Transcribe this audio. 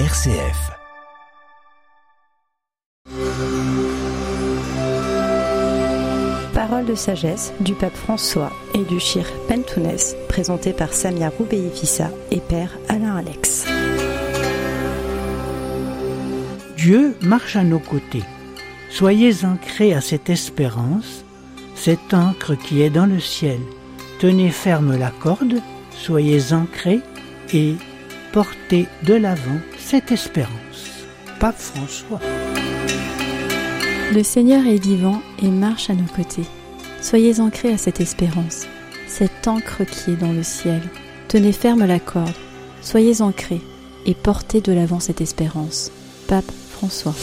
RCF. Parole de sagesse du pape François et du Chir Pentounès, présenté par Samia Roubeifissa et Père Alain Alex. Dieu marche à nos côtés. Soyez ancrés à cette espérance, cette encre qui est dans le ciel. Tenez ferme la corde, soyez ancrés et portez de l'avant cette espérance. Pape François. Le Seigneur est vivant et marche à nos côtés. Soyez ancrés à cette espérance, cette encre qui est dans le ciel. Tenez ferme la corde, soyez ancrés et portez de l'avant cette espérance. Pape François.